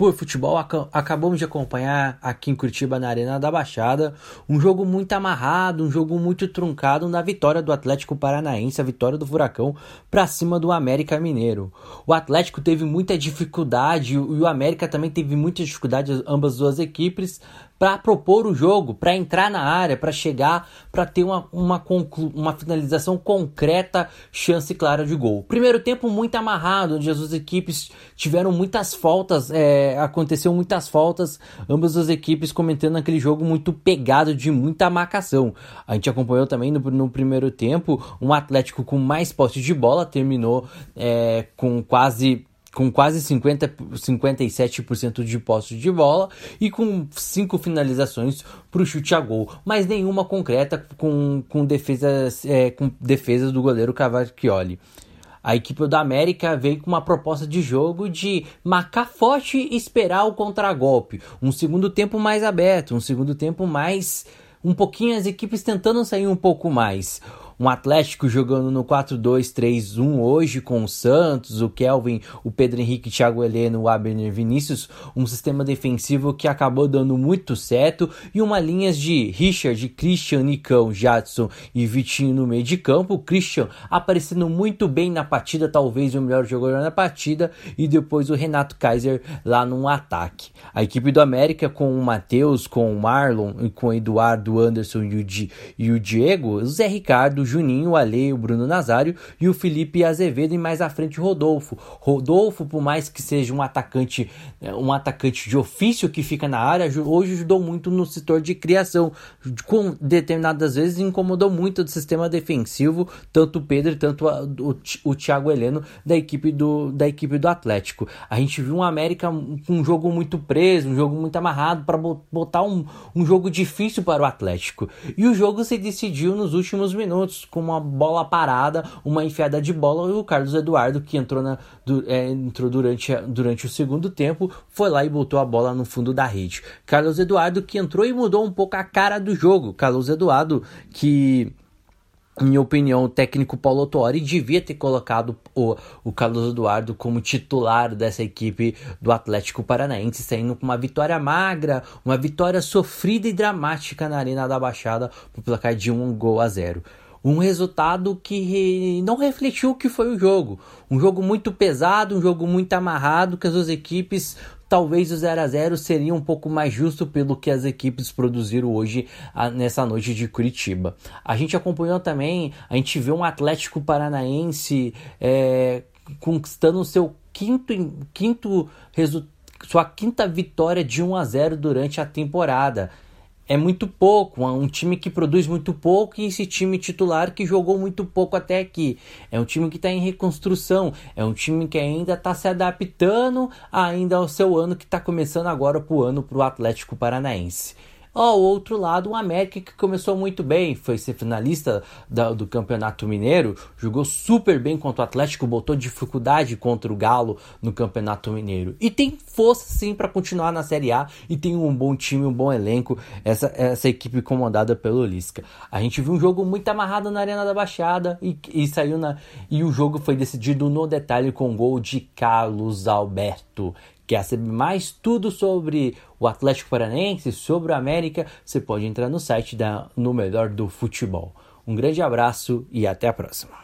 por futebol. Acabamos de acompanhar aqui em Curitiba, na Arena da Baixada, um jogo muito amarrado, um jogo muito truncado na vitória do Atlético Paranaense, a vitória do Furacão para cima do América Mineiro. O Atlético teve muita dificuldade e o América também teve muita dificuldade, ambas duas equipes, para propor o jogo, para entrar na área, para chegar, para ter uma, uma, uma finalização concreta, chance clara de gol. Primeiro tempo muito amarrado, onde as duas equipes tiveram muitas faltas. É, aconteceu muitas faltas, ambas as equipes cometendo aquele jogo muito pegado de muita marcação. A gente acompanhou também no, no primeiro tempo um Atlético com mais posse de bola, terminou é, com quase com quase 50, 57% de posse de bola e com cinco finalizações para o chute a gol, mas nenhuma concreta com, com, defesas, é, com defesas do goleiro Cavacchioli. A equipe do América veio com uma proposta de jogo de marcar forte e esperar o contragolpe. Um segundo tempo mais aberto, um segundo tempo mais. Um pouquinho as equipes tentando sair um pouco mais um Atlético jogando no 4-2-3-1 hoje com o Santos, o Kelvin, o Pedro Henrique, Thiago Heleno, o Abner Vinícius, um sistema defensivo que acabou dando muito certo e uma linha de Richard, Christian, Nicão, Jadson e Vitinho no meio de campo. O Christian aparecendo muito bem na partida, talvez o melhor jogador na partida, e depois o Renato Kaiser lá no ataque. A equipe do América com o Matheus, com o Marlon e com o Eduardo Anderson e o, Di, e o Diego, o Zé Ricardo, Juninho, o Ale, o Bruno Nazário e o Felipe Azevedo e mais à frente o Rodolfo. Rodolfo, por mais que seja um atacante, é, um atacante de ofício que fica na área, hoje ajudou muito no setor de criação. Com determinadas vezes incomodou muito do sistema defensivo, tanto o Pedro tanto o, o Thiago Heleno da equipe do, da equipe do Atlético. A gente viu um América com um jogo muito preso, um jogo muito amarrado para botar um, um jogo difícil para o Atlético. E o jogo se decidiu nos últimos minutos com uma bola parada, uma enfiada de bola, e o Carlos Eduardo, que entrou, na, é, entrou durante, durante o segundo tempo, foi lá e botou a bola no fundo da rede. Carlos Eduardo que entrou e mudou um pouco a cara do jogo. Carlos Eduardo que minha opinião, o técnico Paulo Tuori devia ter colocado o, o Carlos Eduardo como titular dessa equipe do Atlético Paranaense, saindo com uma vitória magra, uma vitória sofrida e dramática na Arena da Baixada por placar de um gol a zero um resultado que não refletiu o que foi o jogo. Um jogo muito pesado, um jogo muito amarrado, que as duas equipes, talvez o 0 a 0 seria um pouco mais justo pelo que as equipes produziram hoje nessa noite de Curitiba. A gente acompanhou também, a gente viu um Atlético Paranaense é, conquistando seu quinto, quinto sua quinta vitória de 1 a 0 durante a temporada é muito pouco, um time que produz muito pouco e esse time titular que jogou muito pouco até aqui. É um time que está em reconstrução, é um time que ainda está se adaptando ainda ao seu ano que está começando agora para o ano para o Atlético Paranaense. Ao outro lado, o América que começou muito bem, foi ser finalista da, do Campeonato Mineiro, jogou super bem contra o Atlético, botou dificuldade contra o Galo no Campeonato Mineiro. E tem força sim para continuar na Série A e tem um bom time, um bom elenco, essa, essa equipe comandada pelo Lisca. A gente viu um jogo muito amarrado na Arena da Baixada e, e saiu na. E o jogo foi decidido no detalhe com gol de Carlos Alberto. Quer saber mais tudo sobre o Atlético Paranaense, sobre o América? Você pode entrar no site da No Melhor do Futebol. Um grande abraço e até a próxima.